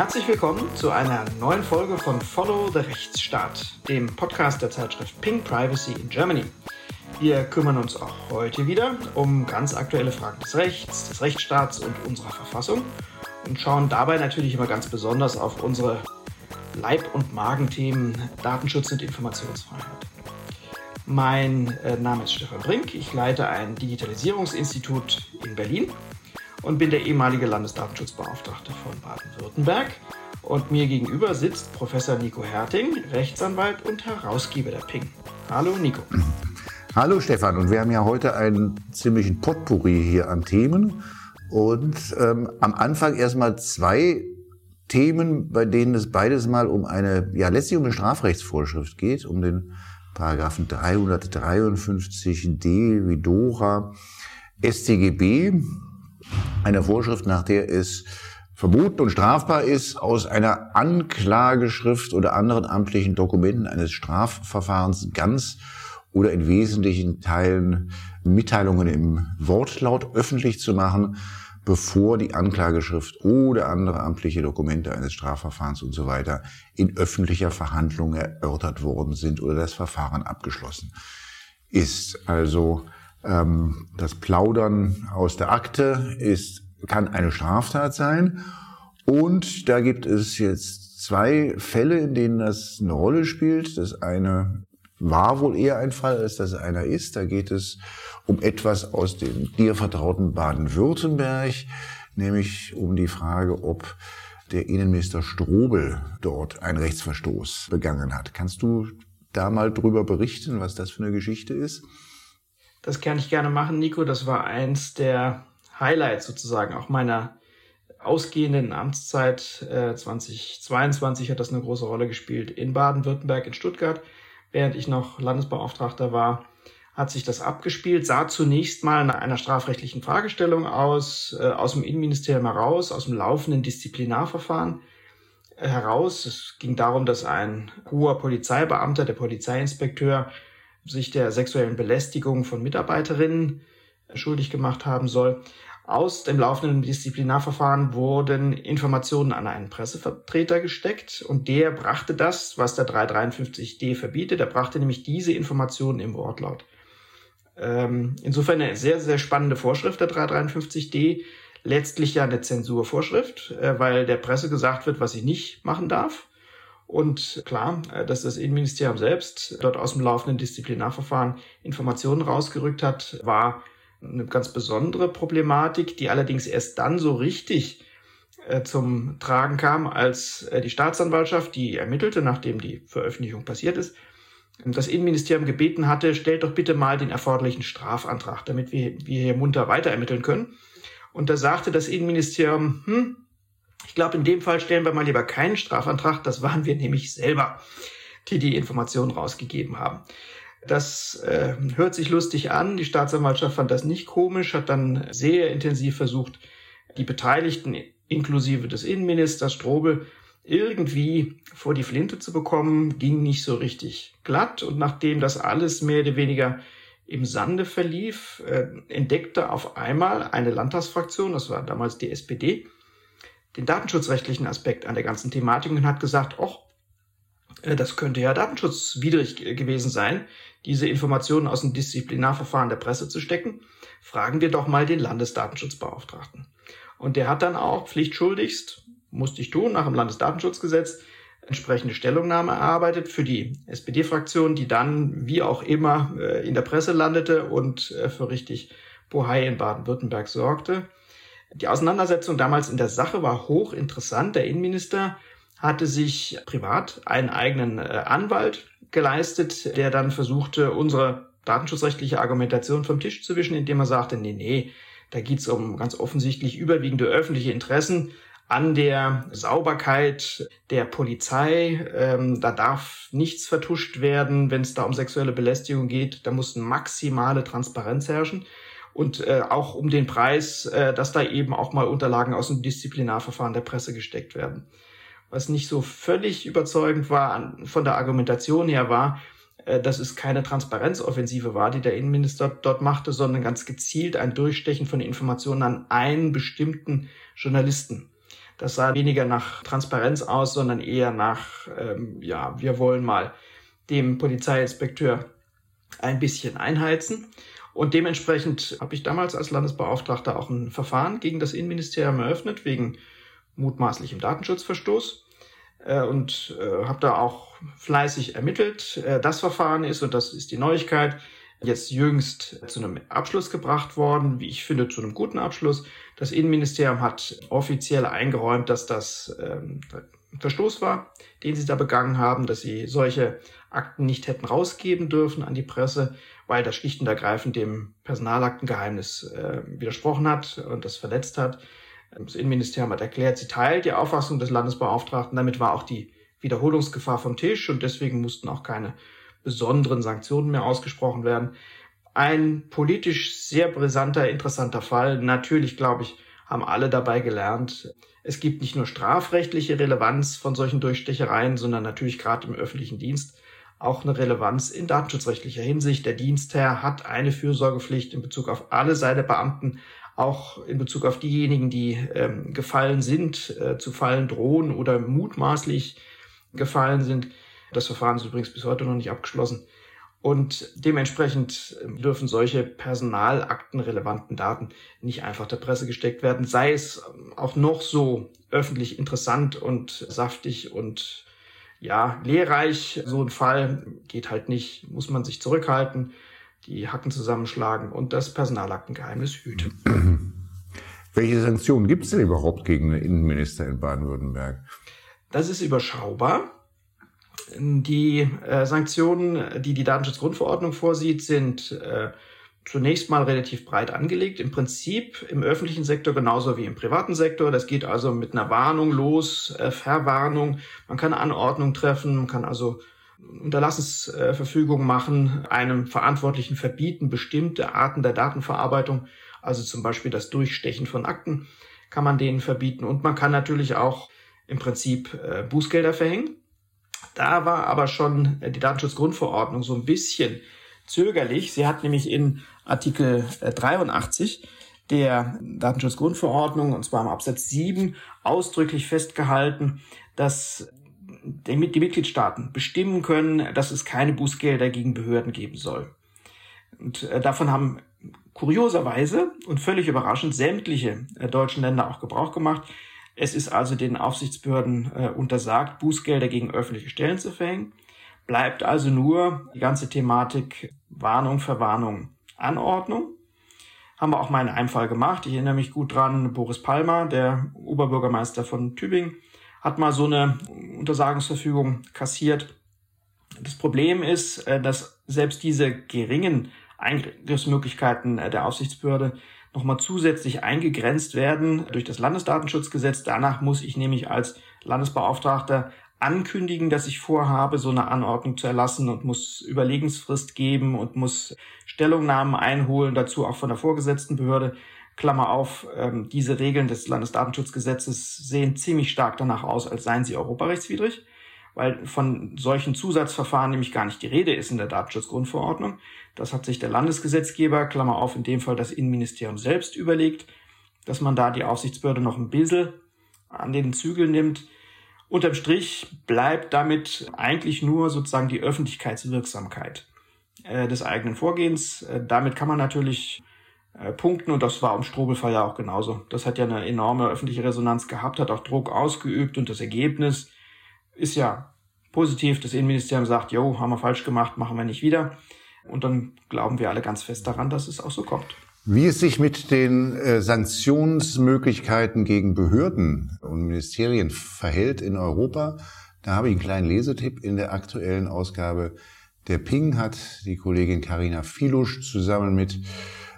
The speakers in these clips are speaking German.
Herzlich willkommen zu einer neuen Folge von Follow the Rechtsstaat, dem Podcast der Zeitschrift Ping Privacy in Germany. Wir kümmern uns auch heute wieder um ganz aktuelle Fragen des Rechts, des Rechtsstaats und unserer Verfassung und schauen dabei natürlich immer ganz besonders auf unsere Leib- und Magenthemen Datenschutz und Informationsfreiheit. Mein äh, Name ist Stefan Brink, ich leite ein Digitalisierungsinstitut in Berlin und bin der ehemalige Landesdatenschutzbeauftragte von Baden-Württemberg. Und mir gegenüber sitzt Professor Nico Herting, Rechtsanwalt und Herausgeber der Ping. Hallo Nico. Hallo Stefan, und wir haben ja heute einen ziemlichen Potpourri hier an Themen. Und ähm, am Anfang erstmal zwei Themen, bei denen es beides mal um eine, ja letztlich um eine Strafrechtsvorschrift geht, um den Paragraphen 353d wie Dora StGB, eine Vorschrift, nach der es verboten und strafbar ist, aus einer Anklageschrift oder anderen amtlichen Dokumenten eines Strafverfahrens ganz oder in wesentlichen Teilen Mitteilungen im Wortlaut öffentlich zu machen, bevor die Anklageschrift oder andere amtliche Dokumente eines Strafverfahrens und so weiter in öffentlicher Verhandlung erörtert worden sind oder das Verfahren abgeschlossen ist. Also ähm, das Plaudern aus der Akte ist, kann eine Straftat sein. Und da gibt es jetzt zwei Fälle, in denen das eine Rolle spielt. Das eine war wohl eher ein Fall, als das einer ist. Da geht es um etwas aus dem dir vertrauten Baden-Württemberg, nämlich um die Frage, ob der Innenminister Strobel dort einen Rechtsverstoß begangen hat. Kannst du da mal drüber berichten, was das für eine Geschichte ist? Das kann ich gerne machen, Nico. Das war eins der Highlights sozusagen auch meiner ausgehenden Amtszeit. Äh, 2022 hat das eine große Rolle gespielt in Baden-Württemberg, in Stuttgart. Während ich noch Landesbeauftragter war, hat sich das abgespielt, sah zunächst mal nach einer strafrechtlichen Fragestellung aus, äh, aus dem Innenministerium heraus, aus dem laufenden Disziplinarverfahren heraus. Es ging darum, dass ein hoher Polizeibeamter, der Polizeiinspekteur, sich der sexuellen Belästigung von Mitarbeiterinnen schuldig gemacht haben soll. Aus dem laufenden Disziplinarverfahren wurden Informationen an einen Pressevertreter gesteckt und der brachte das, was der 353d verbietet, er brachte nämlich diese Informationen im Wortlaut. Ähm, insofern eine sehr, sehr spannende Vorschrift der 353d, letztlich ja eine Zensurvorschrift, äh, weil der Presse gesagt wird, was sie nicht machen darf. Und klar, äh, dass das Innenministerium selbst dort aus dem laufenden Disziplinarverfahren Informationen rausgerückt hat, war eine ganz besondere Problematik, die allerdings erst dann so richtig äh, zum Tragen kam, als äh, die Staatsanwaltschaft, die ermittelte, nachdem die Veröffentlichung passiert ist, das Innenministerium gebeten hatte, stellt doch bitte mal den erforderlichen Strafantrag, damit wir, wir hier munter weiter ermitteln können. Und da sagte das Innenministerium, hm, ich glaube, in dem Fall stellen wir mal lieber keinen Strafantrag. Das waren wir nämlich selber, die die Informationen rausgegeben haben. Das äh, hört sich lustig an. Die Staatsanwaltschaft fand das nicht komisch, hat dann sehr intensiv versucht, die Beteiligten inklusive des Innenministers Strobel irgendwie vor die Flinte zu bekommen, ging nicht so richtig glatt. Und nachdem das alles mehr oder weniger im Sande verlief, äh, entdeckte auf einmal eine Landtagsfraktion, das war damals die SPD, den datenschutzrechtlichen Aspekt an der ganzen Thematik und hat gesagt, ach, äh, das könnte ja datenschutzwidrig gewesen sein, diese Informationen aus dem Disziplinarverfahren der Presse zu stecken. Fragen wir doch mal den Landesdatenschutzbeauftragten. Und der hat dann auch pflichtschuldigst, musste ich tun, nach dem Landesdatenschutzgesetz, entsprechende Stellungnahme erarbeitet für die SPD-Fraktion, die dann wie auch immer äh, in der Presse landete und äh, für richtig Bohai in Baden-Württemberg sorgte. Die Auseinandersetzung damals in der Sache war hochinteressant. Der Innenminister hatte sich privat einen eigenen äh, Anwalt geleistet, der dann versuchte, unsere datenschutzrechtliche Argumentation vom Tisch zu wischen, indem er sagte, nee, nee, da geht's um ganz offensichtlich überwiegende öffentliche Interessen an der Sauberkeit der Polizei. Ähm, da darf nichts vertuscht werden, wenn es da um sexuelle Belästigung geht. Da muss maximale Transparenz herrschen und äh, auch um den Preis, äh, dass da eben auch mal Unterlagen aus dem Disziplinarverfahren der Presse gesteckt werden. Was nicht so völlig überzeugend war an, von der Argumentation her war, äh, dass es keine Transparenzoffensive war, die der Innenminister dort machte, sondern ganz gezielt ein Durchstechen von Informationen an einen bestimmten Journalisten. Das sah weniger nach Transparenz aus, sondern eher nach, ähm, ja, wir wollen mal dem Polizeiinspekteur ein bisschen einheizen. Und dementsprechend habe ich damals als Landesbeauftragter auch ein Verfahren gegen das Innenministerium eröffnet, wegen mutmaßlichem Datenschutzverstoß. Äh, und äh, habe da auch fleißig ermittelt. Äh, das Verfahren ist, und das ist die Neuigkeit, jetzt jüngst zu einem Abschluss gebracht worden, wie ich finde, zu einem guten Abschluss. Das Innenministerium hat offiziell eingeräumt, dass das ähm, Verstoß war, den sie da begangen haben, dass sie solche Akten nicht hätten rausgeben dürfen an die Presse, weil das schlicht und ergreifend dem Personalaktengeheimnis äh, widersprochen hat und das verletzt hat. Das Innenministerium hat erklärt, sie teilt die Auffassung des Landesbeauftragten. Damit war auch die Wiederholungsgefahr vom Tisch und deswegen mussten auch keine besonderen Sanktionen mehr ausgesprochen werden. Ein politisch sehr brisanter, interessanter Fall. Natürlich, glaube ich, haben alle dabei gelernt. Es gibt nicht nur strafrechtliche Relevanz von solchen Durchstechereien, sondern natürlich gerade im öffentlichen Dienst auch eine Relevanz in datenschutzrechtlicher Hinsicht. Der Dienstherr hat eine Fürsorgepflicht in Bezug auf alle seine Beamten, auch in Bezug auf diejenigen, die ähm, gefallen sind, äh, zu fallen drohen oder mutmaßlich gefallen sind. Das Verfahren ist übrigens bis heute noch nicht abgeschlossen. Und dementsprechend ähm, dürfen solche personalaktenrelevanten Daten nicht einfach der Presse gesteckt werden, sei es ähm, auch noch so öffentlich interessant und saftig und ja, lehrreich. So ein Fall geht halt nicht, muss man sich zurückhalten, die Hacken zusammenschlagen und das Personalaktengeheimnis hüten. Welche Sanktionen gibt es denn überhaupt gegen den Innenminister in Baden-Württemberg? Das ist überschaubar. Die äh, Sanktionen, die die Datenschutzgrundverordnung vorsieht, sind äh, zunächst mal relativ breit angelegt. Im Prinzip im öffentlichen Sektor genauso wie im privaten Sektor. Das geht also mit einer Warnung los, äh, Verwarnung. Man kann Anordnung treffen, man kann also Unterlassensverfügung machen, einem Verantwortlichen verbieten, bestimmte Arten der Datenverarbeitung, also zum Beispiel das Durchstechen von Akten, kann man denen verbieten. Und man kann natürlich auch im Prinzip äh, Bußgelder verhängen. Da war aber schon äh, die Datenschutzgrundverordnung so ein bisschen zögerlich. Sie hat nämlich in Artikel 83 äh, der Datenschutzgrundverordnung, und zwar im Absatz 7, ausdrücklich festgehalten, dass die Mitgliedstaaten bestimmen können, dass es keine Bußgelder gegen Behörden geben soll. Und äh, davon haben kurioserweise und völlig überraschend sämtliche deutschen Länder auch Gebrauch gemacht. Es ist also den Aufsichtsbehörden äh, untersagt, Bußgelder gegen öffentliche Stellen zu verhängen. Bleibt also nur die ganze Thematik Warnung, Verwarnung, Anordnung. Haben wir auch mal in einem Fall gemacht. Ich erinnere mich gut dran, Boris Palmer, der Oberbürgermeister von Tübingen, hat mal so eine Untersagungsverfügung kassiert. Das Problem ist, äh, dass selbst diese geringen Eingriffsmöglichkeiten äh, der Aufsichtsbehörde nochmal zusätzlich eingegrenzt werden durch das Landesdatenschutzgesetz. Danach muss ich nämlich als Landesbeauftragter ankündigen, dass ich vorhabe, so eine Anordnung zu erlassen und muss Überlegensfrist geben und muss Stellungnahmen einholen, dazu auch von der vorgesetzten Behörde. Klammer auf, ähm, diese Regeln des Landesdatenschutzgesetzes sehen ziemlich stark danach aus, als seien sie europarechtswidrig weil von solchen Zusatzverfahren nämlich gar nicht die Rede ist in der Datenschutzgrundverordnung. Das hat sich der Landesgesetzgeber, Klammer auf, in dem Fall das Innenministerium selbst überlegt, dass man da die Aufsichtsbehörde noch ein bisschen an den Zügel nimmt. Unterm Strich bleibt damit eigentlich nur sozusagen die Öffentlichkeitswirksamkeit äh, des eigenen Vorgehens. Äh, damit kann man natürlich äh, punkten und das war im Strobelfall ja auch genauso. Das hat ja eine enorme öffentliche Resonanz gehabt, hat auch Druck ausgeübt und das Ergebnis ist ja positiv. Das Innenministerium sagt, jo, haben wir falsch gemacht, machen wir nicht wieder. Und dann glauben wir alle ganz fest daran, dass es auch so kommt. Wie es sich mit den äh, Sanktionsmöglichkeiten gegen Behörden und Ministerien verhält in Europa, da habe ich einen kleinen Lesetipp in der aktuellen Ausgabe. Der Ping hat die Kollegin Karina Filusch zusammen mit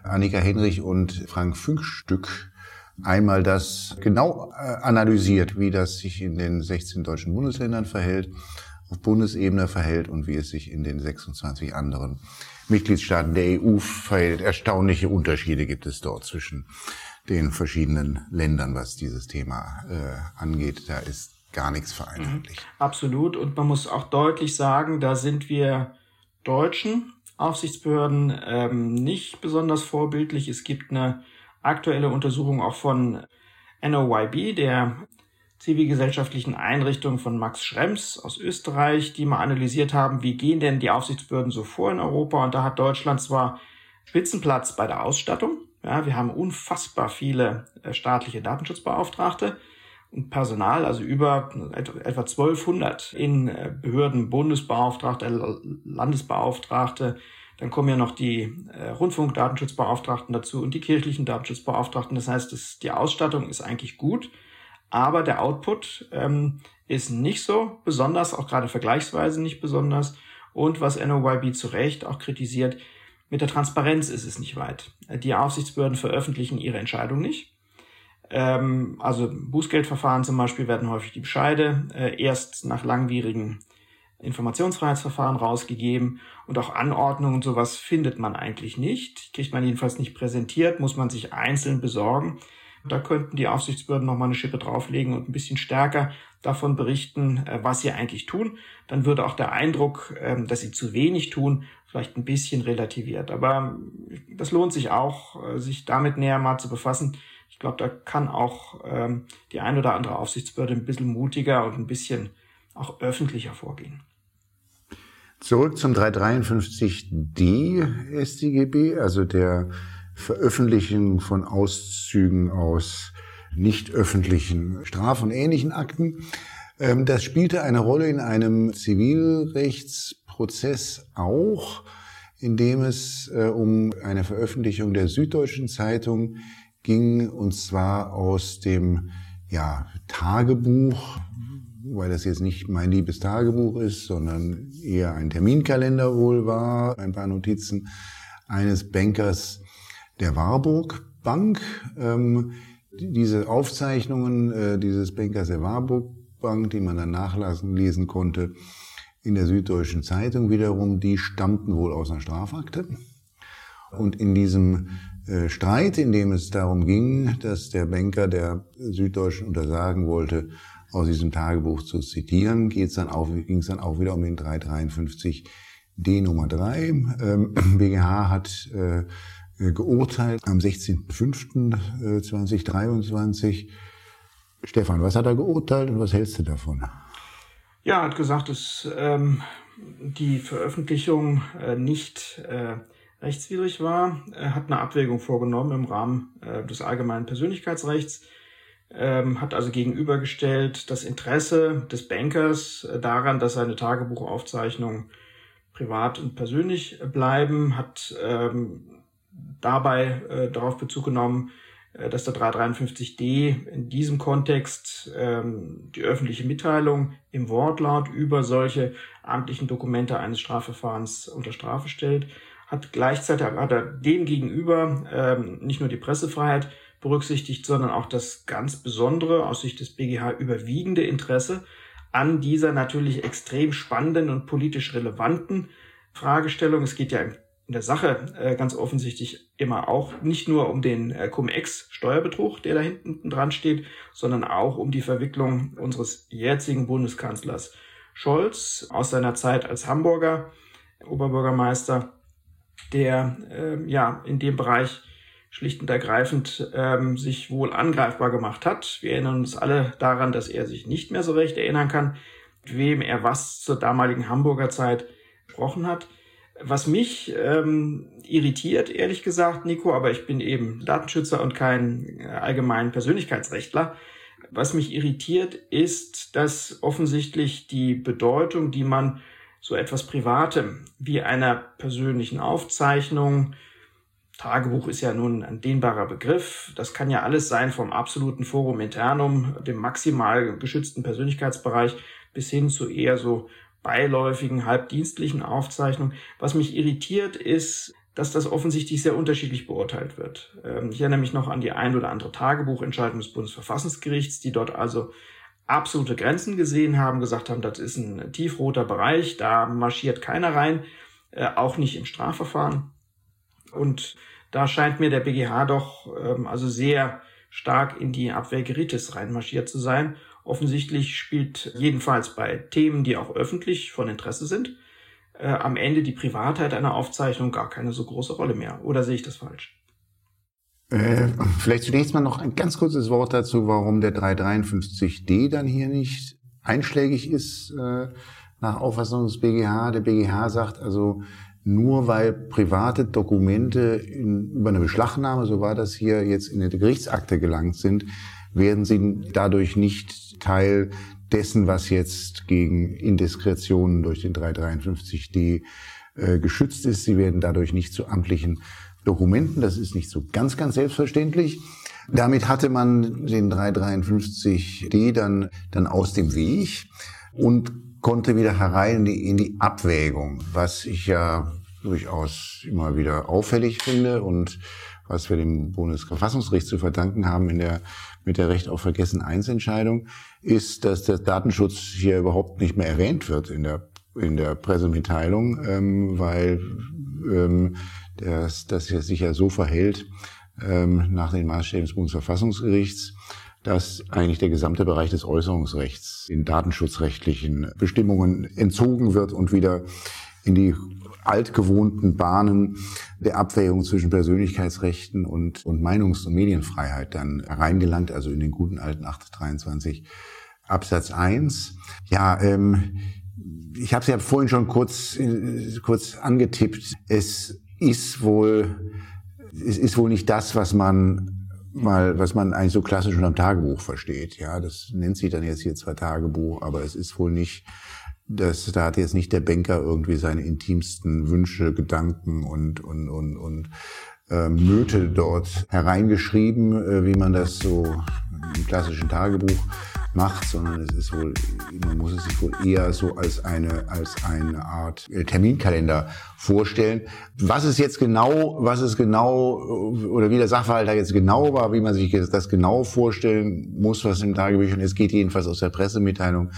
Annika Henrich und Frank Fünkstück einmal das genau äh, analysiert, wie das sich in den 16 deutschen Bundesländern verhält, auf Bundesebene verhält und wie es sich in den 26 anderen Mitgliedstaaten der EU verhält. Erstaunliche Unterschiede gibt es dort zwischen den verschiedenen Ländern, was dieses Thema äh, angeht. Da ist gar nichts vereinheitlich. Mhm, absolut. Und man muss auch deutlich sagen, da sind wir deutschen Aufsichtsbehörden ähm, nicht besonders vorbildlich. Es gibt eine aktuelle Untersuchung auch von NOYB, der zivilgesellschaftlichen Einrichtungen von Max Schrems aus Österreich, die mal analysiert haben, wie gehen denn die Aufsichtsbehörden so vor in Europa. Und da hat Deutschland zwar Spitzenplatz bei der Ausstattung. Ja, wir haben unfassbar viele äh, staatliche Datenschutzbeauftragte und Personal, also über etwa 1200 in äh, Behörden, Bundesbeauftragte, Landesbeauftragte. Dann kommen ja noch die äh, Rundfunkdatenschutzbeauftragten dazu und die kirchlichen Datenschutzbeauftragten. Das heißt, die Ausstattung ist eigentlich gut aber der Output ähm, ist nicht so besonders, auch gerade vergleichsweise nicht besonders. Und was NOYB zu Recht auch kritisiert, mit der Transparenz ist es nicht weit. Die Aufsichtsbehörden veröffentlichen ihre Entscheidung nicht. Ähm, also Bußgeldverfahren zum Beispiel werden häufig die Bescheide äh, erst nach langwierigen Informationsfreiheitsverfahren rausgegeben und auch Anordnungen und sowas findet man eigentlich nicht. Kriegt man jedenfalls nicht präsentiert, muss man sich einzeln besorgen. Da könnten die Aufsichtsbehörden nochmal eine Schippe drauflegen und ein bisschen stärker davon berichten, äh, was sie eigentlich tun. Dann würde auch der Eindruck, ähm, dass sie zu wenig tun, vielleicht ein bisschen relativiert. Aber äh, das lohnt sich auch, äh, sich damit näher mal zu befassen. Ich glaube, da kann auch ähm, die ein oder andere Aufsichtsbehörde ein bisschen mutiger und ein bisschen auch öffentlicher vorgehen. Zurück zum 353d StGB, also der Veröffentlichen von Auszügen aus nicht öffentlichen Straf- und ähnlichen Akten. Ähm, das spielte eine Rolle in einem Zivilrechtsprozess auch, in dem es äh, um eine Veröffentlichung der Süddeutschen Zeitung ging, und zwar aus dem ja, Tagebuch, weil das jetzt nicht mein liebes Tagebuch ist, sondern eher ein Terminkalender wohl war, ein paar Notizen eines Bankers der Warburg Bank. Ähm, diese Aufzeichnungen äh, dieses Bankers der Warburg Bank, die man dann nachlesen lesen konnte, in der Süddeutschen Zeitung wiederum, die stammten wohl aus einer Strafakte. Und in diesem äh, Streit, in dem es darum ging, dass der Banker der Süddeutschen untersagen wollte, aus diesem Tagebuch zu zitieren, ging es dann auch wieder um den 353 D Nummer 3. Ähm, BGH hat äh, geurteilt am 16.05.2023. Stefan, was hat er geurteilt und was hältst du davon? Ja, er hat gesagt, dass ähm, die Veröffentlichung äh, nicht äh, rechtswidrig war. Er hat eine Abwägung vorgenommen im Rahmen äh, des allgemeinen Persönlichkeitsrechts, ähm, hat also gegenübergestellt das Interesse des Bankers äh, daran, dass seine Tagebuchaufzeichnungen privat und persönlich bleiben, hat ähm, dabei äh, darauf Bezug genommen, äh, dass der 353d in diesem Kontext ähm, die öffentliche Mitteilung im Wortlaut über solche amtlichen Dokumente eines Strafverfahrens unter Strafe stellt, hat gleichzeitig hat er dem gegenüber ähm, nicht nur die Pressefreiheit berücksichtigt, sondern auch das ganz besondere, aus Sicht des BGH überwiegende Interesse an dieser natürlich extrem spannenden und politisch relevanten Fragestellung. Es geht ja im in der Sache äh, ganz offensichtlich immer auch nicht nur um den äh, Cum-Ex-Steuerbetrug, der da hinten dran steht, sondern auch um die Verwicklung unseres jetzigen Bundeskanzlers Scholz aus seiner Zeit als Hamburger Oberbürgermeister, der äh, ja in dem Bereich schlicht und ergreifend ähm, sich wohl angreifbar gemacht hat. Wir erinnern uns alle daran, dass er sich nicht mehr so recht erinnern kann, wem er was zur damaligen Hamburger Zeit gesprochen hat. Was mich ähm, irritiert, ehrlich gesagt, Nico, aber ich bin eben Datenschützer und kein äh, allgemein Persönlichkeitsrechtler. Was mich irritiert, ist, dass offensichtlich die Bedeutung, die man so etwas Privatem wie einer persönlichen Aufzeichnung, Tagebuch ist ja nun ein dehnbarer Begriff. Das kann ja alles sein vom absoluten Forum internum, dem maximal geschützten Persönlichkeitsbereich bis hin zu eher so beiläufigen, halbdienstlichen Aufzeichnung. Was mich irritiert, ist, dass das offensichtlich sehr unterschiedlich beurteilt wird. Ähm, ich erinnere mich noch an die ein oder andere Tagebuchentscheidung des Bundesverfassungsgerichts, die dort also absolute Grenzen gesehen haben, gesagt haben, das ist ein tiefroter Bereich, da marschiert keiner rein, äh, auch nicht im Strafverfahren. Und da scheint mir der BGH doch ähm, also sehr stark in die Abwehr reinmarschiert zu sein Offensichtlich spielt jedenfalls bei Themen, die auch öffentlich von Interesse sind, äh, am Ende die Privatheit einer Aufzeichnung gar keine so große Rolle mehr. Oder sehe ich das falsch? Äh, vielleicht zunächst mal noch ein ganz kurzes Wort dazu, warum der 353d dann hier nicht einschlägig ist äh, nach Auffassung des BGH. Der BGH sagt also, nur weil private Dokumente in, über eine Beschlagnahme, so war das hier, jetzt in die Gerichtsakte gelangt sind, werden sie dadurch nicht Teil dessen, was jetzt gegen Indiskretionen durch den 353d äh, geschützt ist. Sie werden dadurch nicht zu amtlichen Dokumenten. Das ist nicht so ganz, ganz selbstverständlich. Damit hatte man den 353d dann, dann aus dem Weg und konnte wieder herein in die, in die Abwägung, was ich ja durchaus immer wieder auffällig finde und was wir dem Bundesverfassungsgericht zu verdanken haben in der, mit der Recht auf Vergessen 1 Entscheidung, ist, dass der Datenschutz hier überhaupt nicht mehr erwähnt wird in der, in der Pressemitteilung, ähm, weil ähm, das, das sich ja so verhält ähm, nach den Maßstäben des Bundesverfassungsgerichts, dass eigentlich der gesamte Bereich des Äußerungsrechts in datenschutzrechtlichen Bestimmungen entzogen wird und wieder in die altgewohnten Bahnen der Abwägung zwischen Persönlichkeitsrechten und, und Meinungs- und Medienfreiheit dann reingelangt, also in den guten alten 823 Absatz 1. Ja, ähm, ich habe es ja vorhin schon kurz, äh, kurz angetippt. Es ist wohl, es ist wohl nicht das, was man mal, was man eigentlich so klassisch unter dem Tagebuch versteht. Ja, das nennt sich dann jetzt hier zwar Tagebuch, aber es ist wohl nicht, das, da hat jetzt nicht der Banker irgendwie seine intimsten Wünsche, Gedanken und, und, und, und äh, Nöte dort hereingeschrieben, äh, wie man das so im klassischen Tagebuch macht, sondern es ist wohl, man muss es sich wohl eher so als eine, als eine Art äh, Terminkalender vorstellen. Was es jetzt genau, was es genau, oder wie der Sachverhalt da jetzt genau war, wie man sich das genau vorstellen muss, was im Tagebüchern ist, geht jedenfalls aus der Pressemitteilung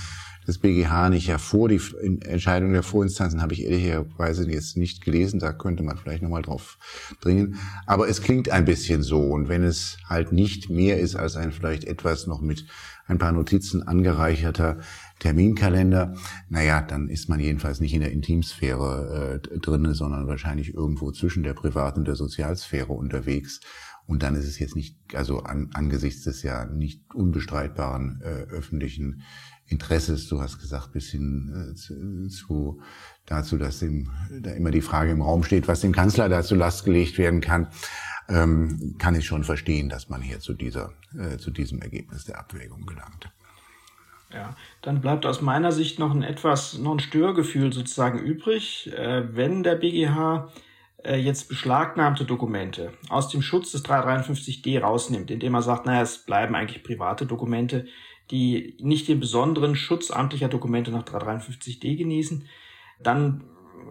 des BGH nicht hervor. Die Entscheidung der Vorinstanzen habe ich ehrlicherweise jetzt nicht gelesen. Da könnte man vielleicht nochmal drauf dringen. Aber es klingt ein bisschen so. Und wenn es halt nicht mehr ist als ein vielleicht etwas noch mit ein paar Notizen angereicherter Terminkalender, naja, dann ist man jedenfalls nicht in der Intimsphäre äh, drinne, sondern wahrscheinlich irgendwo zwischen der privaten und der Sozialsphäre unterwegs. Und dann ist es jetzt nicht, also an, angesichts des ja nicht unbestreitbaren äh, öffentlichen Interesses, du hast gesagt, bis hin äh, zu, zu dazu, dass dem, da immer die Frage im Raum steht, was dem Kanzler dazu Last gelegt werden kann, ähm, kann ich schon verstehen, dass man hier zu dieser, äh, zu diesem Ergebnis der Abwägung gelangt. Ja, dann bleibt aus meiner Sicht noch ein etwas, noch ein Störgefühl sozusagen übrig, äh, wenn der BGH äh, jetzt beschlagnahmte Dokumente aus dem Schutz des 353d rausnimmt, indem er sagt, naja, es bleiben eigentlich private Dokumente, die nicht den besonderen Schutz amtlicher Dokumente nach 353d genießen, dann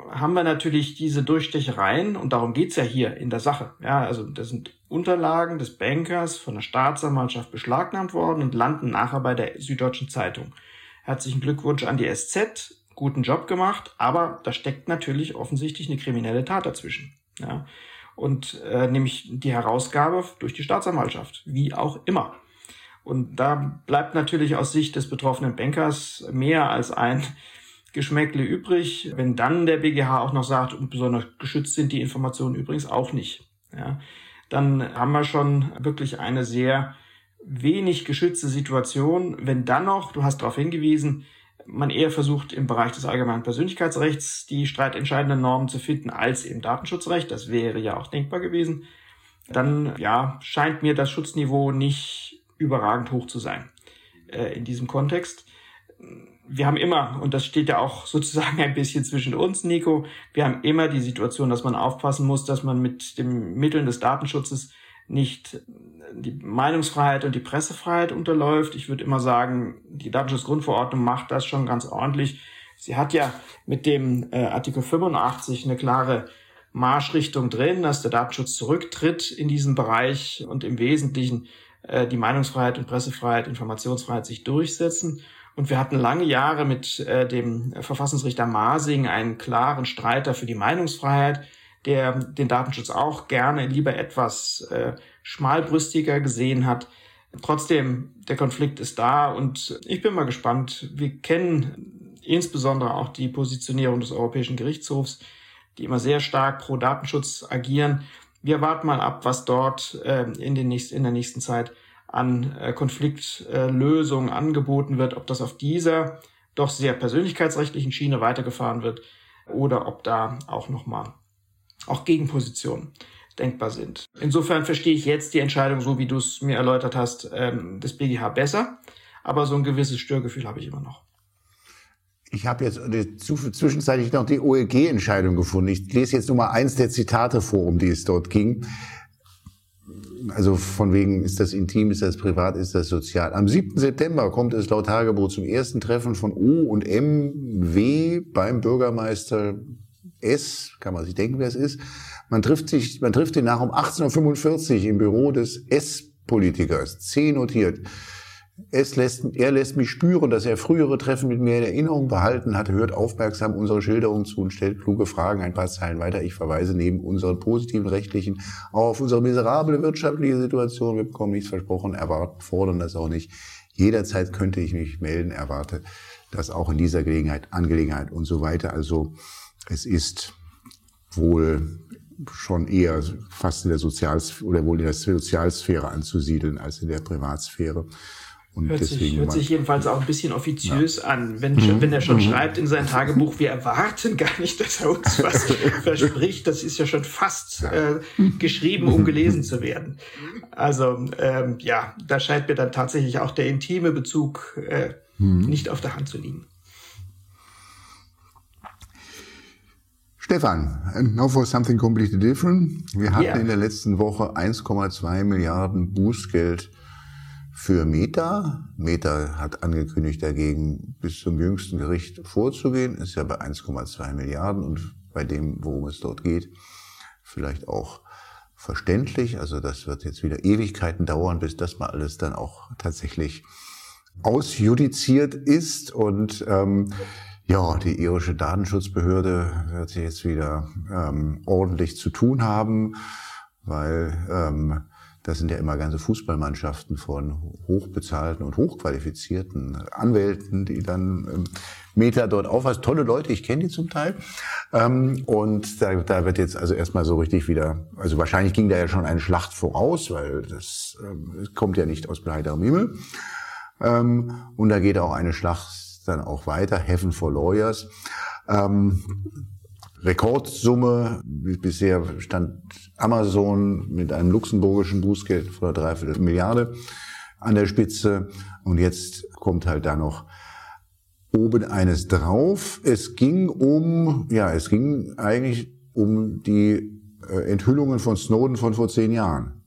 haben wir natürlich diese Durchstechereien und darum geht's ja hier in der Sache. Ja, also das sind Unterlagen des Bankers von der Staatsanwaltschaft beschlagnahmt worden und landen nachher bei der Süddeutschen Zeitung. Herzlichen Glückwunsch an die SZ, guten Job gemacht, aber da steckt natürlich offensichtlich eine kriminelle Tat dazwischen. Ja, und äh, nämlich die Herausgabe durch die Staatsanwaltschaft, wie auch immer. Und da bleibt natürlich aus Sicht des betroffenen Bankers mehr als ein Geschmäckle übrig. Wenn dann der BGH auch noch sagt, und besonders geschützt sind die Informationen übrigens auch nicht, ja, dann haben wir schon wirklich eine sehr wenig geschützte Situation. Wenn dann noch, du hast darauf hingewiesen, man eher versucht, im Bereich des allgemeinen Persönlichkeitsrechts die streitentscheidenden Normen zu finden, als im Datenschutzrecht, das wäre ja auch denkbar gewesen, dann ja, scheint mir das Schutzniveau nicht überragend hoch zu sein äh, in diesem Kontext wir haben immer, und das steht ja auch sozusagen ein bisschen zwischen uns, Nico, wir haben immer die Situation, dass man aufpassen muss, dass man mit den Mitteln des Datenschutzes nicht die Meinungsfreiheit und die Pressefreiheit unterläuft. Ich würde immer sagen, die Datenschutzgrundverordnung macht das schon ganz ordentlich. Sie hat ja mit dem äh, Artikel 85 eine klare Marschrichtung drin, dass der Datenschutz zurücktritt in diesem Bereich und im Wesentlichen äh, die Meinungsfreiheit und Pressefreiheit, Informationsfreiheit sich durchsetzen. Und wir hatten lange Jahre mit äh, dem Verfassungsrichter Masing einen klaren Streiter für die Meinungsfreiheit, der den Datenschutz auch gerne lieber etwas äh, schmalbrüstiger gesehen hat. Trotzdem, der Konflikt ist da und ich bin mal gespannt. Wir kennen insbesondere auch die Positionierung des Europäischen Gerichtshofs, die immer sehr stark pro Datenschutz agieren. Wir warten mal ab, was dort äh, in, den nächsten, in der nächsten Zeit an äh, Konfliktlösungen angeboten wird, ob das auf dieser doch sehr persönlichkeitsrechtlichen Schiene weitergefahren wird oder ob da auch nochmal auch Gegenpositionen denkbar sind. Insofern verstehe ich jetzt die Entscheidung, so wie du es mir erläutert hast, ähm, des BGH besser, aber so ein gewisses Störgefühl habe ich immer noch. Ich habe jetzt zwischenzeitlich noch die OEG-Entscheidung gefunden. Ich lese jetzt nur mal eins der Zitate vor, um die es dort ging also von wegen, ist das intim, ist das privat, ist das sozial. Am 7. September kommt es laut Tagebuch zum ersten Treffen von O und M W beim Bürgermeister S, kann man sich denken, wer es ist. Man trifft sich, man trifft ihn nach um 18.45 Uhr im Büro des S-Politikers. C notiert. Es lässt, er lässt mich spüren, dass er frühere Treffen mit mir in Erinnerung behalten hat, hört aufmerksam unsere Schilderung zu und stellt kluge Fragen ein paar Zeilen weiter. Ich verweise neben unseren positiven rechtlichen auch auf unsere miserable wirtschaftliche Situation. Wir bekommen nichts versprochen, erwarten, fordern das auch nicht. Jederzeit könnte ich mich melden, erwarte das auch in dieser Gelegenheit, Angelegenheit und so weiter. Also es ist wohl schon eher fast in der Sozialsphäre oder wohl in der Sozialsphäre anzusiedeln als in der Privatsphäre. Und hört sich, hört sich jedenfalls auch ein bisschen offiziös ja. an, wenn, mhm. wenn er schon mhm. schreibt in sein Tagebuch, wir erwarten gar nicht, dass er uns was verspricht. Das ist ja schon fast äh, geschrieben, um gelesen zu werden. Also ähm, ja, da scheint mir dann tatsächlich auch der intime Bezug äh, mhm. nicht auf der Hand zu liegen. Stefan, now for something completely different. Wir hatten yeah. in der letzten Woche 1,2 Milliarden Bußgeld für Meta. Meta hat angekündigt, dagegen bis zum jüngsten Gericht vorzugehen. Ist ja bei 1,2 Milliarden und bei dem, worum es dort geht, vielleicht auch verständlich. Also das wird jetzt wieder Ewigkeiten dauern, bis das mal alles dann auch tatsächlich ausjudiziert ist. Und ähm, ja, die irische Datenschutzbehörde wird jetzt wieder ähm, ordentlich zu tun haben, weil ähm, das sind ja immer ganze Fußballmannschaften von hochbezahlten und hochqualifizierten Anwälten, die dann ähm, Meter dort aufweisen. Tolle Leute, ich kenne die zum Teil. Ähm, und da, da wird jetzt also erstmal so richtig wieder, also wahrscheinlich ging da ja schon eine Schlacht voraus, weil das, ähm, kommt ja nicht aus heiterem Himmel. Ähm, und da geht auch eine Schlacht dann auch weiter, Heaven for Lawyers. Ähm, Rekordsumme. Bisher stand Amazon mit einem luxemburgischen Bußgeld von Dreiviertel Milliarde an der Spitze. Und jetzt kommt halt da noch oben eines drauf. Es ging um, ja, es ging eigentlich um die äh, Enthüllungen von Snowden von vor zehn Jahren.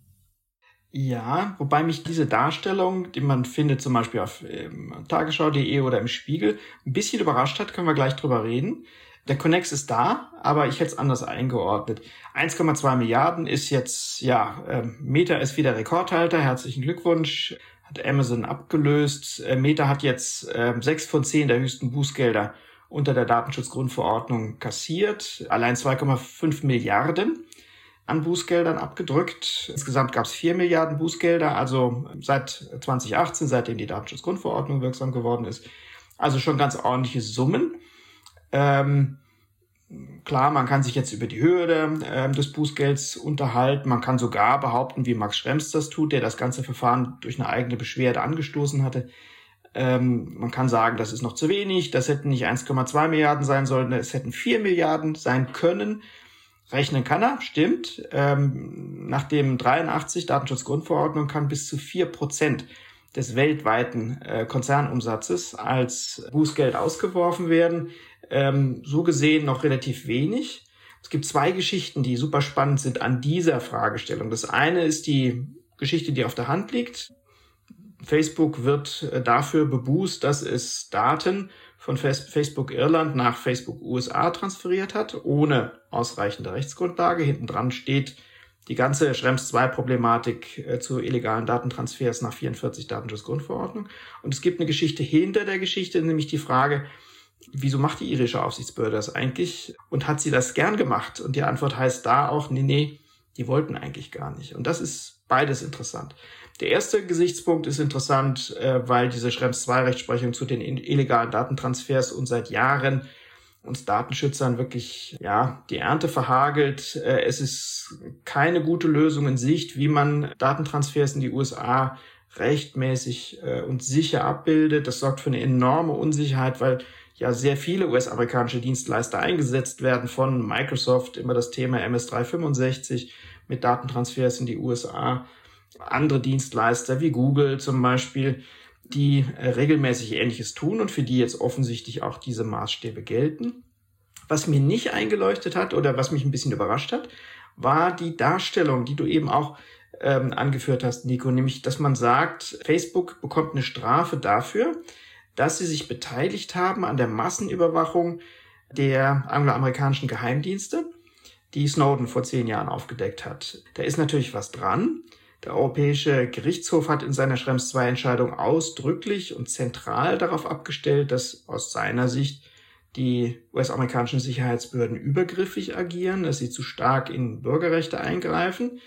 Ja, wobei mich diese Darstellung, die man findet zum Beispiel auf ähm, tagesschau.de oder im Spiegel, ein bisschen überrascht hat, können wir gleich drüber reden. Der Connex ist da, aber ich hätte es anders eingeordnet. 1,2 Milliarden ist jetzt, ja, äh, Meta ist wieder Rekordhalter. Herzlichen Glückwunsch. Hat Amazon abgelöst. Äh, Meta hat jetzt äh, 6 von 10 der höchsten Bußgelder unter der Datenschutzgrundverordnung kassiert. Allein 2,5 Milliarden an Bußgeldern abgedrückt. Insgesamt gab es 4 Milliarden Bußgelder, also seit 2018, seitdem die Datenschutzgrundverordnung wirksam geworden ist. Also schon ganz ordentliche Summen. Ähm, klar, man kann sich jetzt über die Höhe äh, des Bußgelds unterhalten. Man kann sogar behaupten, wie Max Schrems das tut, der das ganze Verfahren durch eine eigene Beschwerde angestoßen hatte. Ähm, man kann sagen, das ist noch zu wenig, das hätten nicht 1,2 Milliarden sein sollen, es hätten 4 Milliarden sein können. Rechnen kann er, stimmt. Ähm, nach dem 83 Datenschutzgrundverordnung kann bis zu 4 Prozent des weltweiten äh, Konzernumsatzes als Bußgeld ausgeworfen werden ähm, so gesehen noch relativ wenig. Es gibt zwei Geschichten, die super spannend sind an dieser Fragestellung. Das eine ist die Geschichte, die auf der Hand liegt. Facebook wird äh, dafür bebußt, dass es Daten von Facebook Irland nach Facebook USA transferiert hat, ohne ausreichende Rechtsgrundlage. Hinten dran steht die ganze Schrems 2 Problematik äh, zu illegalen Datentransfers nach 44 Datenschutzgrundverordnung. Und es gibt eine Geschichte hinter der Geschichte, nämlich die Frage, wieso macht die irische Aufsichtsbehörde das eigentlich? Und hat sie das gern gemacht? Und die Antwort heißt da auch, nee, nee, die wollten eigentlich gar nicht. Und das ist beides interessant. Der erste Gesichtspunkt ist interessant, äh, weil diese Schrems 2 Rechtsprechung zu den illegalen Datentransfers und seit Jahren uns Datenschützern wirklich ja die Ernte verhagelt. Äh, es ist keine gute Lösung in Sicht, wie man Datentransfers in die USA rechtmäßig äh, und sicher abbildet. Das sorgt für eine enorme Unsicherheit, weil ja sehr viele US-amerikanische Dienstleister eingesetzt werden von Microsoft, immer das Thema MS365 mit Datentransfers in die USA, andere Dienstleister wie Google zum Beispiel, die äh, regelmäßig Ähnliches tun und für die jetzt offensichtlich auch diese Maßstäbe gelten. Was mir nicht eingeleuchtet hat oder was mich ein bisschen überrascht hat, war die Darstellung, die du eben auch ähm, angeführt hast, Nico, nämlich, dass man sagt, Facebook bekommt eine Strafe dafür, dass sie sich beteiligt haben an der Massenüberwachung der angloamerikanischen Geheimdienste, die Snowden vor zehn Jahren aufgedeckt hat. Da ist natürlich was dran. Der Europäische Gerichtshof hat in seiner Schrems II Entscheidung ausdrücklich und zentral darauf abgestellt, dass aus seiner Sicht die US-amerikanischen Sicherheitsbehörden übergriffig agieren, dass sie zu stark in Bürgerrechte eingreifen.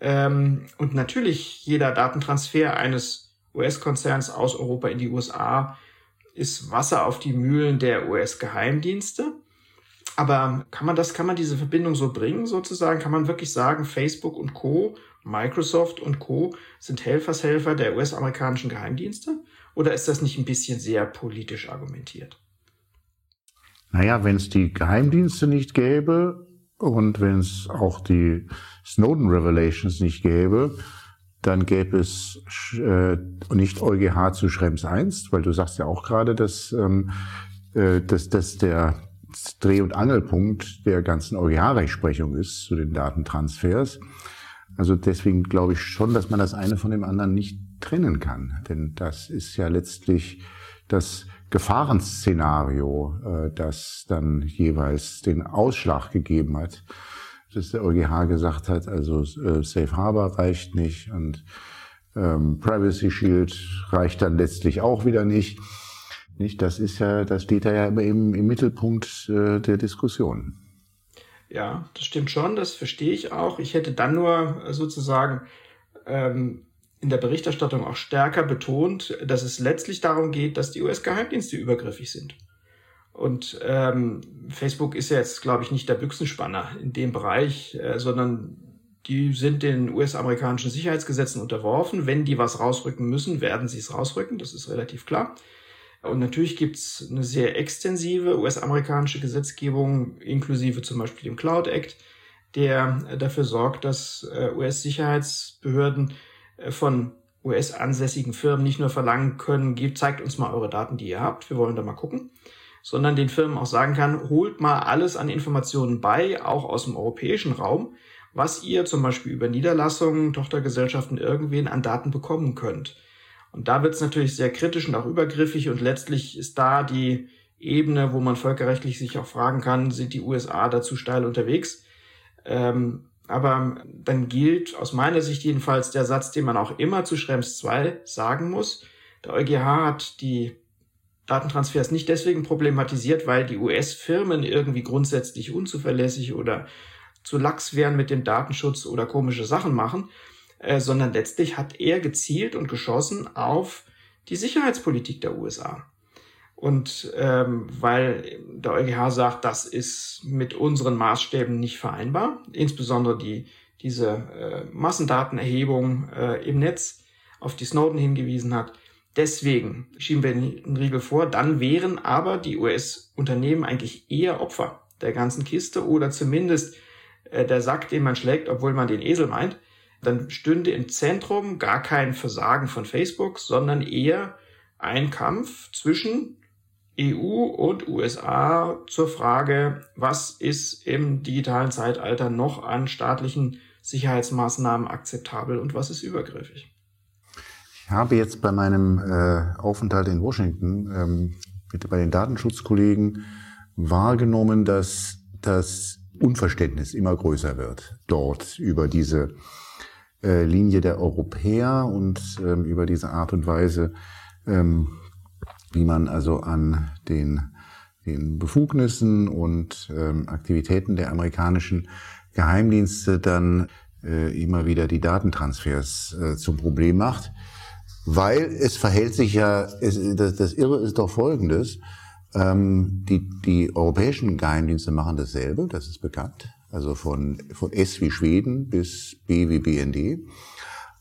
Ähm, und natürlich jeder Datentransfer eines US-Konzerns aus Europa in die USA ist Wasser auf die Mühlen der US-Geheimdienste. Aber kann man das, kann man diese Verbindung so bringen sozusagen? Kann man wirklich sagen, Facebook und Co., Microsoft und Co. sind Helfershelfer der US-amerikanischen Geheimdienste? Oder ist das nicht ein bisschen sehr politisch argumentiert? Naja, wenn es die Geheimdienste nicht gäbe und wenn es auch die Snowden Revelations nicht gäbe, dann gäbe es äh, nicht EuGH zu Schrems 1, weil du sagst ja auch gerade, dass, ähm, äh, dass das der Dreh- und Angelpunkt der ganzen EuGH-Rechtsprechung ist zu den Datentransfers. Also deswegen glaube ich schon, dass man das eine von dem anderen nicht trennen kann. Denn das ist ja letztlich das Gefahrenszenario, äh, das dann jeweils den Ausschlag gegeben hat dass der EuGH gesagt hat, also äh, Safe Harbor reicht nicht und ähm, Privacy Shield reicht dann letztlich auch wieder nicht. Nicht, das ist ja, das steht da ja immer im, im Mittelpunkt äh, der Diskussion. Ja, das stimmt schon, das verstehe ich auch. Ich hätte dann nur sozusagen ähm, in der Berichterstattung auch stärker betont, dass es letztlich darum geht, dass die US-Geheimdienste übergriffig sind. Und ähm, Facebook ist ja jetzt, glaube ich, nicht der Büchsenspanner in dem Bereich, äh, sondern die sind den US-amerikanischen Sicherheitsgesetzen unterworfen. Wenn die was rausrücken müssen, werden sie es rausrücken, das ist relativ klar. Und natürlich gibt's eine sehr extensive US-amerikanische Gesetzgebung, inklusive zum Beispiel dem Cloud Act, der dafür sorgt, dass äh, US-Sicherheitsbehörden äh, von US-ansässigen Firmen nicht nur verlangen können, zeigt uns mal eure Daten, die ihr habt, wir wollen da mal gucken, sondern den Firmen auch sagen kann, holt mal alles an Informationen bei, auch aus dem europäischen Raum, was ihr zum Beispiel über Niederlassungen, Tochtergesellschaften irgendwen an Daten bekommen könnt. Und da wird es natürlich sehr kritisch und auch übergriffig und letztlich ist da die Ebene, wo man völkerrechtlich sich auch fragen kann, sind die USA dazu steil unterwegs? Ähm, aber dann gilt aus meiner Sicht jedenfalls der Satz, den man auch immer zu Schrems 2 sagen muss. Der EuGH hat die Datentransfers nicht deswegen problematisiert, weil die US-Firmen irgendwie grundsätzlich unzuverlässig oder zu lax wären mit dem Datenschutz oder komische Sachen machen, äh, sondern letztlich hat er gezielt und geschossen auf die Sicherheitspolitik der USA. Und ähm, weil der EuGH sagt, das ist mit unseren Maßstäben nicht vereinbar, insbesondere die, diese äh, Massendatenerhebung äh, im Netz, auf die Snowden hingewiesen hat, Deswegen schieben wir einen Riegel vor. Dann wären aber die US-Unternehmen eigentlich eher Opfer der ganzen Kiste oder zumindest äh, der Sack, den man schlägt, obwohl man den Esel meint. Dann stünde im Zentrum gar kein Versagen von Facebook, sondern eher ein Kampf zwischen EU und USA zur Frage, was ist im digitalen Zeitalter noch an staatlichen Sicherheitsmaßnahmen akzeptabel und was ist übergriffig? Habe jetzt bei meinem äh, Aufenthalt in Washington ähm, mit, bei den Datenschutzkollegen wahrgenommen, dass das Unverständnis immer größer wird dort über diese äh, Linie der Europäer und ähm, über diese Art und Weise, ähm, wie man also an den, den Befugnissen und ähm, Aktivitäten der amerikanischen Geheimdienste dann äh, immer wieder die Datentransfers äh, zum Problem macht. Weil es verhält sich ja, es, das, das Irre ist doch folgendes. Ähm, die, die europäischen Geheimdienste machen dasselbe, das ist bekannt. Also von, von S wie Schweden bis B wie BND.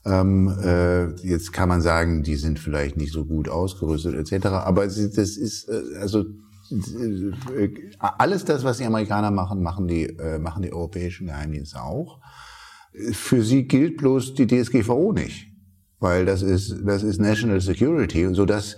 Ähm, äh, jetzt kann man sagen, die sind vielleicht nicht so gut ausgerüstet etc. Aber das ist äh, also äh, alles das, was die Amerikaner machen, machen die äh, machen die europäischen Geheimdienste auch. Für sie gilt bloß die DSGVO nicht, weil das ist das ist National Security und so dass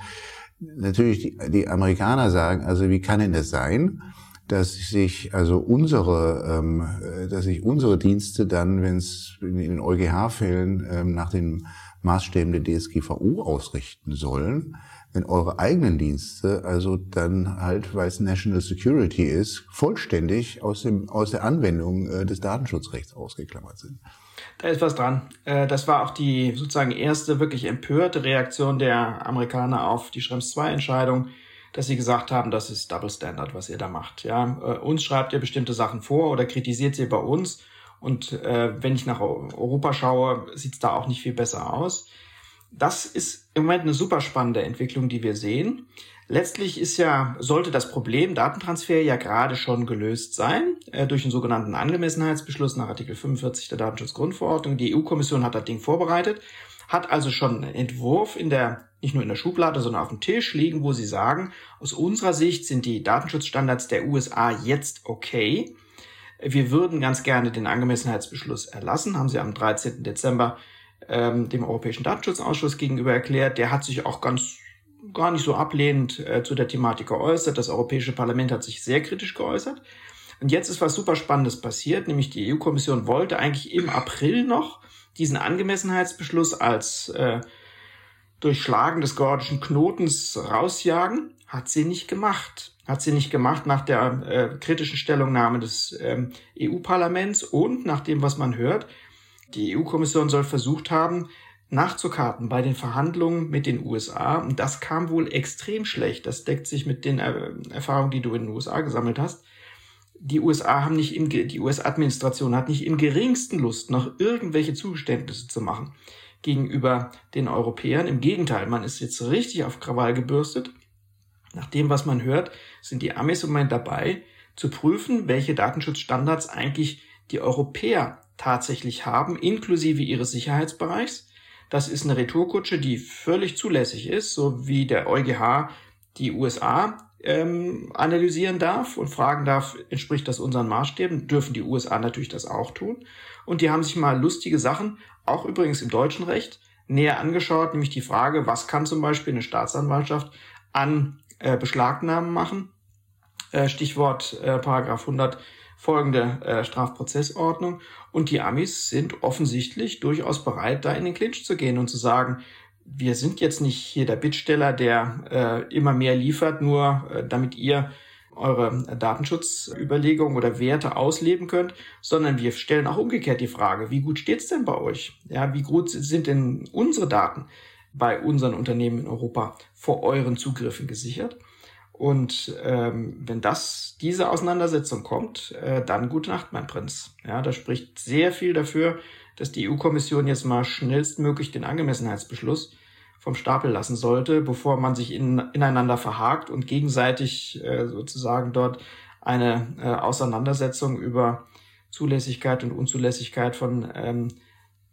natürlich die, die Amerikaner sagen, also wie kann denn das sein? Dass sich also unsere, ähm, dass sich unsere Dienste dann, wenn es in den EuGH-Fällen ähm, nach den Maßstäben der DSGVO ausrichten sollen, wenn eure eigenen Dienste also dann halt, weil es National Security ist, vollständig aus dem aus der Anwendung äh, des Datenschutzrechts ausgeklammert sind. Da ist was dran. Äh, das war auch die sozusagen erste wirklich empörte Reaktion der Amerikaner auf die Schrems 2 Entscheidung dass sie gesagt haben, das ist Double Standard, was ihr da macht. Ja, äh, uns schreibt ihr bestimmte Sachen vor oder kritisiert sie bei uns. Und äh, wenn ich nach Europa schaue, sieht es da auch nicht viel besser aus. Das ist im Moment eine super spannende Entwicklung, die wir sehen. Letztlich ist ja, sollte das Problem Datentransfer ja gerade schon gelöst sein, äh, durch einen sogenannten Angemessenheitsbeschluss nach Artikel 45 der Datenschutzgrundverordnung. Die EU-Kommission hat das Ding vorbereitet, hat also schon einen Entwurf in der nicht nur in der Schublade, sondern auf dem Tisch liegen, wo sie sagen, aus unserer Sicht sind die Datenschutzstandards der USA jetzt okay. Wir würden ganz gerne den Angemessenheitsbeschluss erlassen, haben sie am 13. Dezember ähm, dem Europäischen Datenschutzausschuss gegenüber erklärt. Der hat sich auch ganz gar nicht so ablehnend äh, zu der Thematik geäußert. Das Europäische Parlament hat sich sehr kritisch geäußert. Und jetzt ist was super Spannendes passiert, nämlich die EU-Kommission wollte eigentlich im April noch diesen Angemessenheitsbeschluss als äh, Durchschlagen des gordischen Knotens rausjagen, hat sie nicht gemacht. Hat sie nicht gemacht nach der äh, kritischen Stellungnahme des ähm, EU-Parlaments und nach dem, was man hört. Die EU-Kommission soll versucht haben, nachzukarten bei den Verhandlungen mit den USA. Und das kam wohl extrem schlecht. Das deckt sich mit den äh, Erfahrungen, die du in den USA gesammelt hast. Die USA haben nicht im, die US-Administration hat nicht im geringsten Lust, noch irgendwelche Zugeständnisse zu machen gegenüber den Europäern. Im Gegenteil, man ist jetzt richtig auf Krawall gebürstet. Nach dem, was man hört, sind die Amis im Moment dabei, zu prüfen, welche Datenschutzstandards eigentlich die Europäer tatsächlich haben, inklusive ihres Sicherheitsbereichs. Das ist eine Retourkutsche, die völlig zulässig ist, so wie der EuGH die USA ähm, analysieren darf und fragen darf, entspricht das unseren Maßstäben, dürfen die USA natürlich das auch tun. Und die haben sich mal lustige Sachen, auch übrigens im deutschen Recht, näher angeschaut, nämlich die Frage, was kann zum Beispiel eine Staatsanwaltschaft an äh, Beschlagnahmen machen? Äh, Stichwort äh, Paragraph 100 folgende äh, Strafprozessordnung. Und die Amis sind offensichtlich durchaus bereit, da in den Clinch zu gehen und zu sagen, wir sind jetzt nicht hier der Bittsteller, der äh, immer mehr liefert, nur äh, damit ihr eure Datenschutzüberlegungen oder Werte ausleben könnt, sondern wir stellen auch umgekehrt die Frage, wie gut steht's denn bei euch? Ja, wie gut sind denn unsere Daten bei unseren Unternehmen in Europa vor euren Zugriffen gesichert? Und ähm, wenn das diese Auseinandersetzung kommt, äh, dann gute Nacht, mein Prinz. Ja, da spricht sehr viel dafür, dass die EU-Kommission jetzt mal schnellstmöglich den Angemessenheitsbeschluss vom Stapel lassen sollte, bevor man sich in, ineinander verhakt und gegenseitig äh, sozusagen dort eine äh, Auseinandersetzung über Zulässigkeit und Unzulässigkeit von ähm,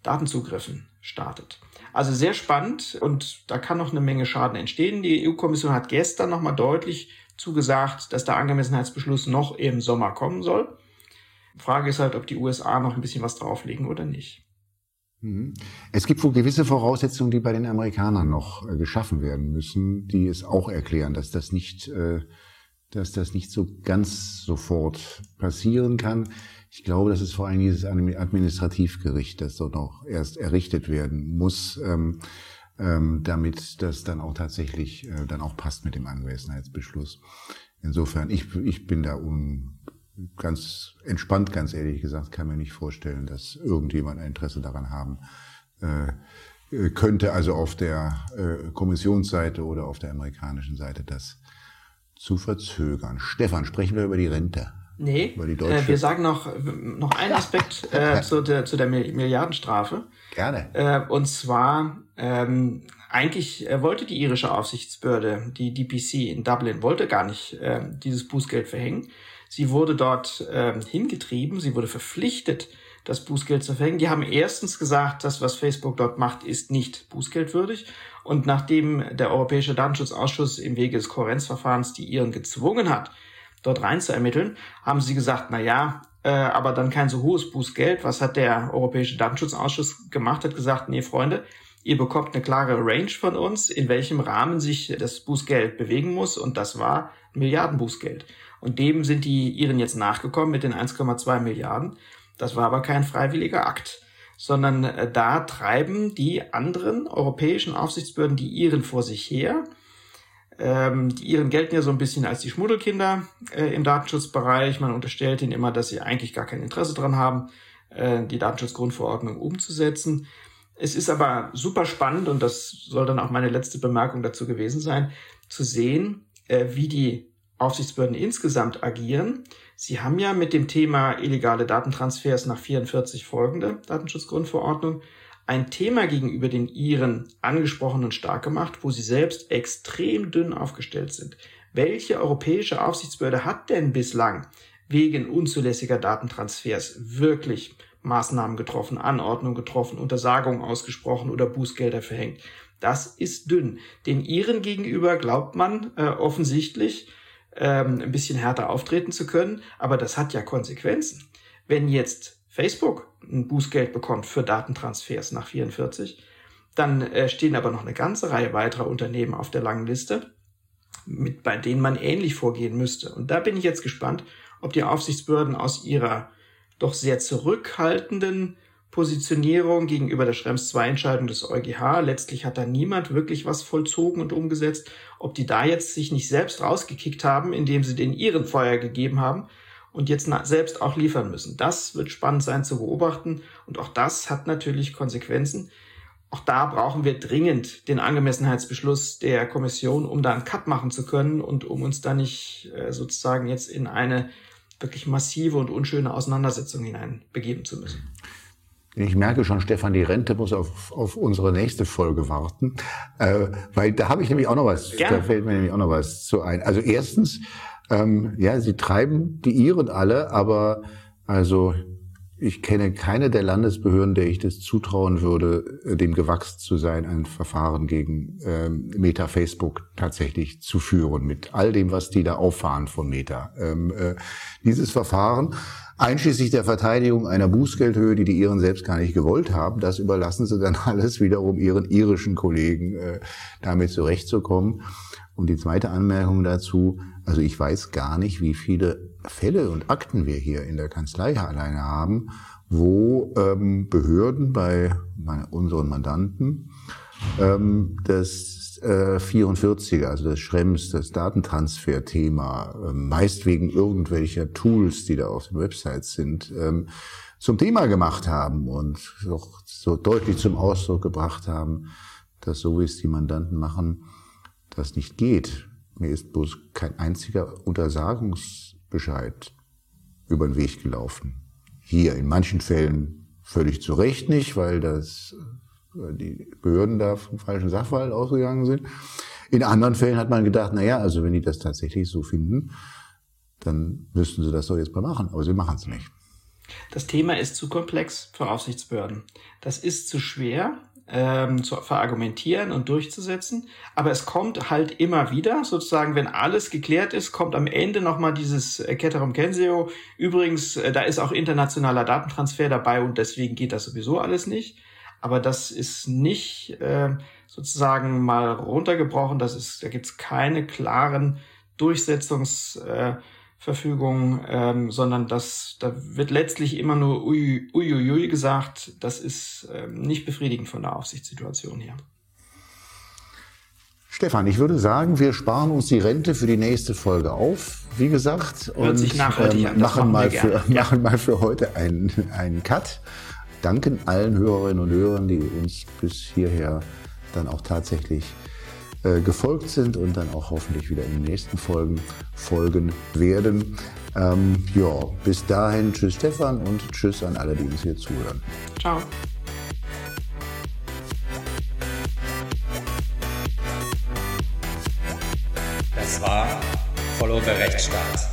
Datenzugriffen startet. Also sehr spannend und da kann noch eine Menge Schaden entstehen. Die EU-Kommission hat gestern nochmal deutlich zugesagt, dass der Angemessenheitsbeschluss noch im Sommer kommen soll. Frage ist halt, ob die USA noch ein bisschen was drauflegen oder nicht. Mhm. Es gibt wohl gewisse Voraussetzungen, die bei den Amerikanern noch äh, geschaffen werden müssen, die es auch erklären, dass das nicht, äh, dass das nicht so ganz sofort passieren kann. Ich glaube, das ist vor allem dieses Administrativgericht, das dort noch erst errichtet werden muss, ähm, ähm, damit das dann auch tatsächlich äh, dann auch passt mit dem Angemessenheitsbeschluss. Insofern, ich, ich bin da un, ganz entspannt, ganz ehrlich gesagt, kann mir nicht vorstellen, dass irgendjemand ein Interesse daran haben äh, könnte, also auf der äh, Kommissionsseite oder auf der amerikanischen Seite das zu verzögern. Stefan, sprechen wir über die Rente. Nee, äh, wir sagen noch, noch einen Aspekt äh, zu, der, zu der Milliardenstrafe. Gerne. Äh, und zwar ähm, Eigentlich äh, wollte die irische Aufsichtsbehörde, die DPC in Dublin, wollte gar nicht äh, dieses Bußgeld verhängen. Sie wurde dort äh, hingetrieben, sie wurde verpflichtet, das Bußgeld zu verhängen. Die haben erstens gesagt, das, was Facebook dort macht, ist nicht bußgeldwürdig. Und nachdem der Europäische Datenschutzausschuss im Wege des Kohärenzverfahrens die Iren gezwungen hat, dort rein zu ermitteln, haben sie gesagt, na ja, äh, aber dann kein so hohes Bußgeld. Was hat der Europäische Datenschutzausschuss gemacht? Hat gesagt, nee, Freunde, ihr bekommt eine klare Range von uns, in welchem Rahmen sich das Bußgeld bewegen muss. Und das war Milliardenbußgeld. Und dem sind die Iren jetzt nachgekommen mit den 1,2 Milliarden. Das war aber kein freiwilliger Akt, sondern äh, da treiben die anderen europäischen Aufsichtsbehörden die Iren vor sich her. Ähm, die Iren gelten ja so ein bisschen als die Schmuddelkinder äh, im Datenschutzbereich. Man unterstellt ihnen immer, dass sie eigentlich gar kein Interesse dran haben, äh, die Datenschutzgrundverordnung umzusetzen. Es ist aber super spannend, und das soll dann auch meine letzte Bemerkung dazu gewesen sein, zu sehen, wie die Aufsichtsbehörden insgesamt agieren. Sie haben ja mit dem Thema illegale Datentransfers nach 44 folgende Datenschutzgrundverordnung ein Thema gegenüber den Iren angesprochen und stark gemacht, wo sie selbst extrem dünn aufgestellt sind. Welche europäische Aufsichtsbehörde hat denn bislang wegen unzulässiger Datentransfers wirklich Maßnahmen getroffen, Anordnungen getroffen, Untersagungen ausgesprochen oder Bußgelder verhängt? Das ist dünn. Den Iren gegenüber glaubt man äh, offensichtlich, ähm, ein bisschen härter auftreten zu können. Aber das hat ja Konsequenzen. Wenn jetzt Facebook ein Bußgeld bekommt für Datentransfers nach 44, dann äh, stehen aber noch eine ganze Reihe weiterer Unternehmen auf der langen Liste, mit, bei denen man ähnlich vorgehen müsste. Und da bin ich jetzt gespannt, ob die Aufsichtsbehörden aus ihrer doch sehr zurückhaltenden Positionierung gegenüber der Schrems II Entscheidung des EuGH. Letztlich hat da niemand wirklich was vollzogen und umgesetzt. Ob die da jetzt sich nicht selbst rausgekickt haben, indem sie den ihren Feuer gegeben haben und jetzt selbst auch liefern müssen. Das wird spannend sein zu beobachten. Und auch das hat natürlich Konsequenzen. Auch da brauchen wir dringend den Angemessenheitsbeschluss der Kommission, um da einen Cut machen zu können und um uns da nicht äh, sozusagen jetzt in eine wirklich massive und unschöne Auseinandersetzung hinein begeben zu müssen. Ich merke schon, Stefan, die Rente muss auf, auf unsere nächste Folge warten, äh, weil da habe ich nämlich auch noch was. Gerne. Da fällt mir nämlich auch noch was zu ein. Also erstens, ähm, ja, sie treiben die Iren alle, aber also ich kenne keine der Landesbehörden, der ich das zutrauen würde, dem gewachsen zu sein, ein Verfahren gegen ähm, Meta Facebook tatsächlich zu führen, mit all dem, was die da auffahren von Meta. Ähm, äh, dieses Verfahren, einschließlich der Verteidigung einer Bußgeldhöhe, die die Iren selbst gar nicht gewollt haben, das überlassen sie dann alles wiederum ihren irischen Kollegen, äh, damit zurechtzukommen. Und die zweite Anmerkung dazu, also ich weiß gar nicht, wie viele Fälle und Akten wir hier in der Kanzlei alleine haben, wo ähm, Behörden bei unseren Mandanten ähm, das äh, 44er, also das Schrems, das Datentransfer-Thema, äh, meist wegen irgendwelcher Tools, die da auf den Websites sind, ähm, zum Thema gemacht haben und auch so deutlich zum Ausdruck gebracht haben, dass so wie es die Mandanten machen, das nicht geht. Mir ist bloß kein einziger Untersagungs Bescheid über den Weg gelaufen. Hier in manchen Fällen völlig zu Recht nicht, weil das weil die Behörden da vom falschen Sachverhalt ausgegangen sind. In anderen Fällen hat man gedacht, na ja, also wenn die das tatsächlich so finden, dann müssten sie das doch jetzt mal machen. Aber sie machen es nicht. Das Thema ist zu komplex für Aufsichtsbehörden. Das ist zu schwer ähm, zu verargumentieren und durchzusetzen. Aber es kommt halt immer wieder, sozusagen, wenn alles geklärt ist, kommt am Ende nochmal dieses äh, Kensio. Übrigens, äh, da ist auch internationaler Datentransfer dabei und deswegen geht das sowieso alles nicht. Aber das ist nicht äh, sozusagen mal runtergebrochen. Das ist, da gibt's keine klaren Durchsetzungs äh, Verfügung, ähm, sondern das, da wird letztlich immer nur ui, ui, ui gesagt. Das ist ähm, nicht befriedigend von der Aufsichtssituation her. Stefan, ich würde sagen, wir sparen uns die Rente für die nächste Folge auf, wie gesagt, und ähm, machen, mal für, machen mal für heute einen, einen Cut. Danken allen Hörerinnen und Hörern, die uns bis hierher dann auch tatsächlich äh, gefolgt sind und dann auch hoffentlich wieder in den nächsten Folgen folgen werden. Ähm, ja, bis dahin, tschüss Stefan und tschüss an alle, die uns hier zuhören. Ciao. Das war Follow the Rechtsstaat.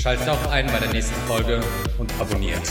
Schaltet auch ein bei der nächsten Folge und abonniert.